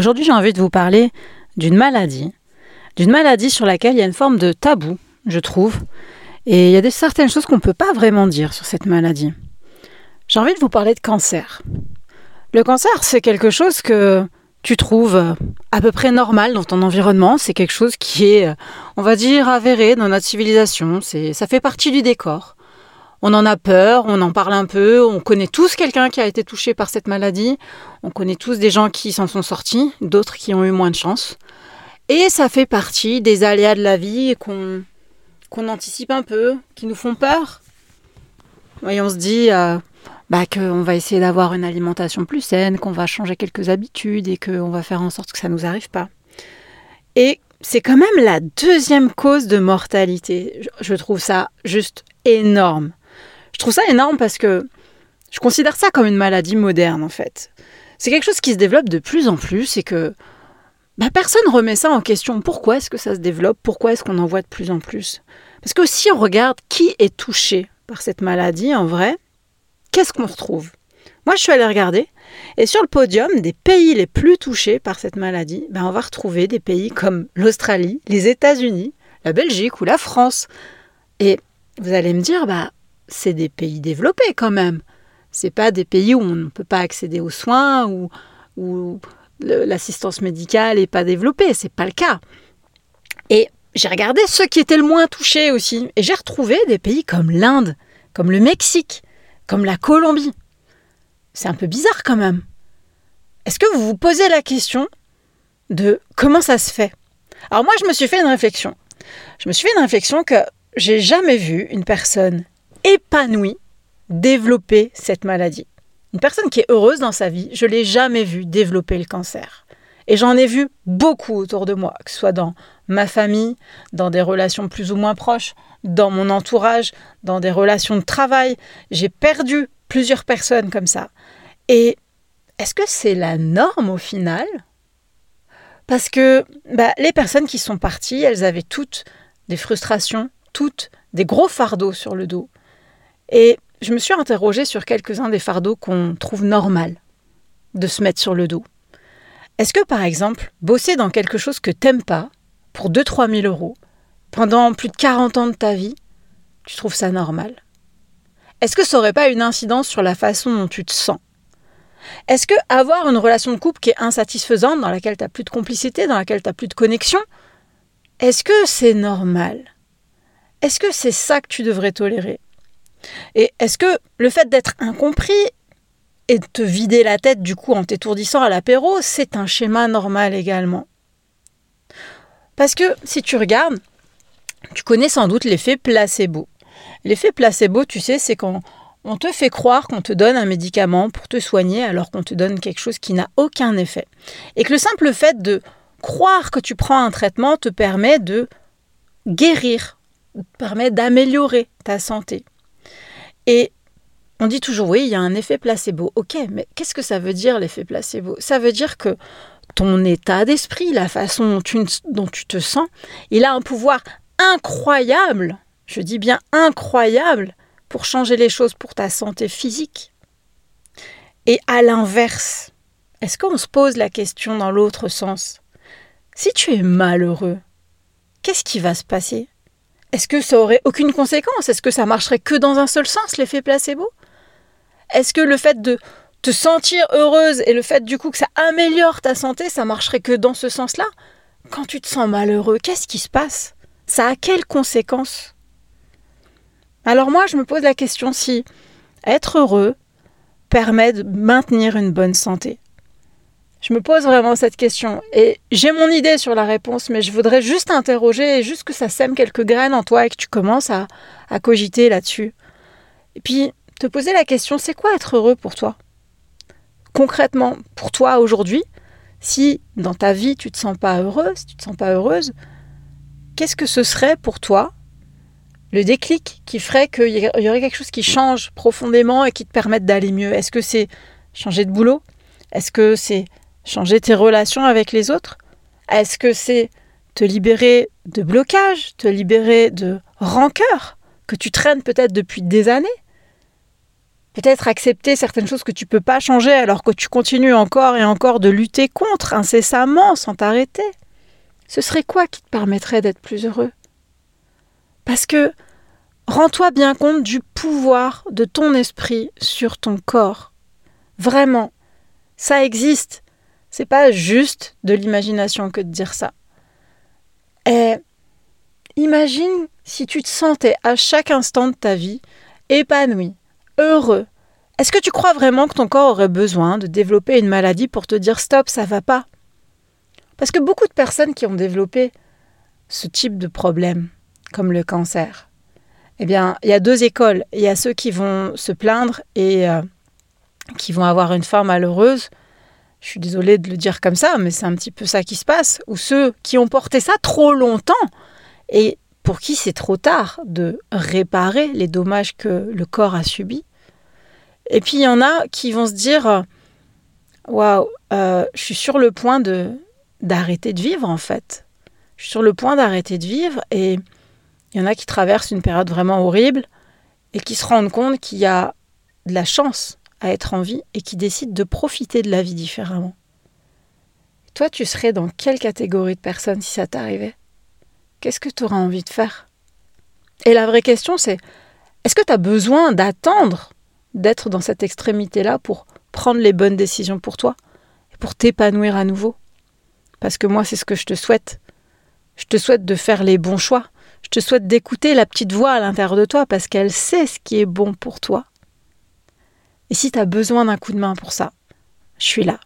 Aujourd'hui, j'ai envie de vous parler d'une maladie, d'une maladie sur laquelle il y a une forme de tabou, je trouve, et il y a des, certaines choses qu'on ne peut pas vraiment dire sur cette maladie. J'ai envie de vous parler de cancer. Le cancer, c'est quelque chose que tu trouves à peu près normal dans ton environnement. C'est quelque chose qui est, on va dire, avéré dans notre civilisation. Ça fait partie du décor. On en a peur, on en parle un peu, on connaît tous quelqu'un qui a été touché par cette maladie, on connaît tous des gens qui s'en sont sortis, d'autres qui ont eu moins de chance. Et ça fait partie des aléas de la vie qu'on anticipe un peu, qui nous font peur. Et on se dit euh, bah, qu'on va essayer d'avoir une alimentation plus saine, qu'on va changer quelques habitudes et qu'on va faire en sorte que ça ne nous arrive pas. Et c'est quand même la deuxième cause de mortalité. Je trouve ça juste énorme. Je trouve ça énorme parce que je considère ça comme une maladie moderne en fait. C'est quelque chose qui se développe de plus en plus et que bah, personne ne remet ça en question. Pourquoi est-ce que ça se développe? Pourquoi est-ce qu'on en voit de plus en plus? Parce que si on regarde qui est touché par cette maladie en vrai, qu'est-ce qu'on retrouve? Moi, je suis allée regarder et sur le podium des pays les plus touchés par cette maladie, ben, on va retrouver des pays comme l'Australie, les États-Unis, la Belgique ou la France. Et vous allez me dire, bah, c'est des pays développés quand même. C'est pas des pays où on ne peut pas accéder aux soins ou où l'assistance médicale n'est pas développée. C'est pas le cas. Et j'ai regardé ceux qui étaient le moins touchés aussi. Et j'ai retrouvé des pays comme l'Inde, comme le Mexique, comme la Colombie. C'est un peu bizarre quand même. Est-ce que vous vous posez la question de comment ça se fait? Alors moi, je me suis fait une réflexion. Je me suis fait une réflexion que j'ai jamais vu une personne épanouie développer cette maladie. Une personne qui est heureuse dans sa vie, je l'ai jamais vue développer le cancer. Et j'en ai vu beaucoup autour de moi, que ce soit dans ma famille, dans des relations plus ou moins proches, dans mon entourage, dans des relations de travail. J'ai perdu plusieurs personnes comme ça. Et est-ce que c'est la norme au final? Parce que bah, les personnes qui sont parties, elles avaient toutes des frustrations, toutes des gros fardeaux sur le dos. Et je me suis interrogée sur quelques-uns des fardeaux qu'on trouve normal de se mettre sur le dos. Est-ce que, par exemple, bosser dans quelque chose que t'aimes pas, pour 2-3 000 euros, pendant plus de 40 ans de ta vie, tu trouves ça normal? Est-ce que ça n'aurait pas une incidence sur la façon dont tu te sens? Est-ce que avoir une relation de couple qui est insatisfaisante, dans laquelle tu n'as plus de complicité, dans laquelle tu n'as plus de connexion, est-ce que c'est normal? Est-ce que c'est ça que tu devrais tolérer? Et est-ce que le fait d'être incompris et de te vider la tête du coup en t'étourdissant à l'apéro, c'est un schéma normal également? Parce que si tu regardes, tu connais sans doute l'effet placebo. L'effet placebo, tu sais, c'est quand on te fait croire qu'on te donne un médicament pour te soigner alors qu'on te donne quelque chose qui n'a aucun effet. Et que le simple fait de croire que tu prends un traitement te permet de guérir, te permet d'améliorer ta santé. Et on dit toujours, oui, il y a un effet placebo. Ok, mais qu'est-ce que ça veut dire l'effet placebo? Ça veut dire que ton état d'esprit, la façon dont tu, te sens, il a un pouvoir incroyable, je dis bien incroyable, pour changer les choses pour ta santé physique. Et à l'inverse, est-ce qu'on se pose la question dans l'autre sens? Si tu es malheureux, qu'est-ce qui va se passer? Est-ce que ça aurait aucune conséquence? Est-ce que ça marcherait que dans un seul sens, l'effet placebo? Est-ce que le fait de te sentir heureuse et le fait du coup que ça améliore ta santé, ça marcherait que dans ce sens-là? Quand tu te sens malheureux, qu'est-ce qui se passe? Ça a quelles conséquences Alors moi, je me pose la question si être heureux permet de maintenir une bonne santé. Je me pose vraiment cette question. Et j'ai mon idée sur la réponse, mais je voudrais juste interroger et juste que ça sème quelques graines en toi et que tu commences à, à cogiter là-dessus. Et puis te poser la question, c'est quoi être heureux pour toi? Concrètement, pour toi aujourd'hui, si dans ta vie tu te sens pas heureux, tu te sens pas heureuse, qu'est-ce que ce serait pour toi le déclic qui ferait qu'il y aurait quelque chose qui change profondément et qui te permette d'aller mieux? Est-ce que c'est changer de boulot? Est-ce que c'est changer tes relations avec les autres? Est-ce que c'est te libérer de blocage, te libérer de rancœur que tu traînes peut-être depuis des années? Peut-être accepter certaines choses que tu peux pas changer alors que tu continues encore et encore de lutter contre incessamment sans t'arrêter? Ce serait quoi qui te permettrait d'être plus heureux? Parce que rends-toi bien compte du pouvoir de ton esprit sur ton corps. Vraiment, ça existe. C'est pas juste de l'imagination que de dire ça. Et imagine si tu te sentais à chaque instant de ta vie épanoui, heureux. Est-ce que tu crois vraiment que ton corps aurait besoin de développer une maladie pour te dire stop, ça va pas? Parce que beaucoup de personnes qui ont développé ce type de problème, comme le cancer, eh bien, il y a deux écoles. Il y a ceux qui vont se plaindre et euh, qui vont avoir une forme malheureuse je suis désolée de le dire comme ça, mais c'est un petit peu ça qui se passe, ou ceux qui ont porté ça trop longtemps et pour qui c'est trop tard de réparer les dommages que le corps a subis. Et puis il y en a qui vont se dire waouh, euh, je suis sur le point de d'arrêter de vivre en fait. Je suis sur le point d'arrêter de vivre et il y en a qui traversent une période vraiment horrible et qui se rendent compte qu'il y a de la chance à être en vie et qui décide de profiter de la vie différemment. Toi, tu serais dans quelle catégorie de personnes si ça t'arrivait? Qu'est-ce que tu auras envie de faire? Et la vraie question, c'est est-ce que tu as besoin d'attendre d'être dans cette extrémité-là pour prendre les bonnes décisions pour toi et pour t'épanouir à nouveau? Parce que moi, c'est ce que je te souhaite. Je te souhaite de faire les bons choix. Je te souhaite d'écouter la petite voix à l'intérieur de toi parce qu'elle sait ce qui est bon pour toi et si tu as besoin d'un coup de main pour ça, je suis là.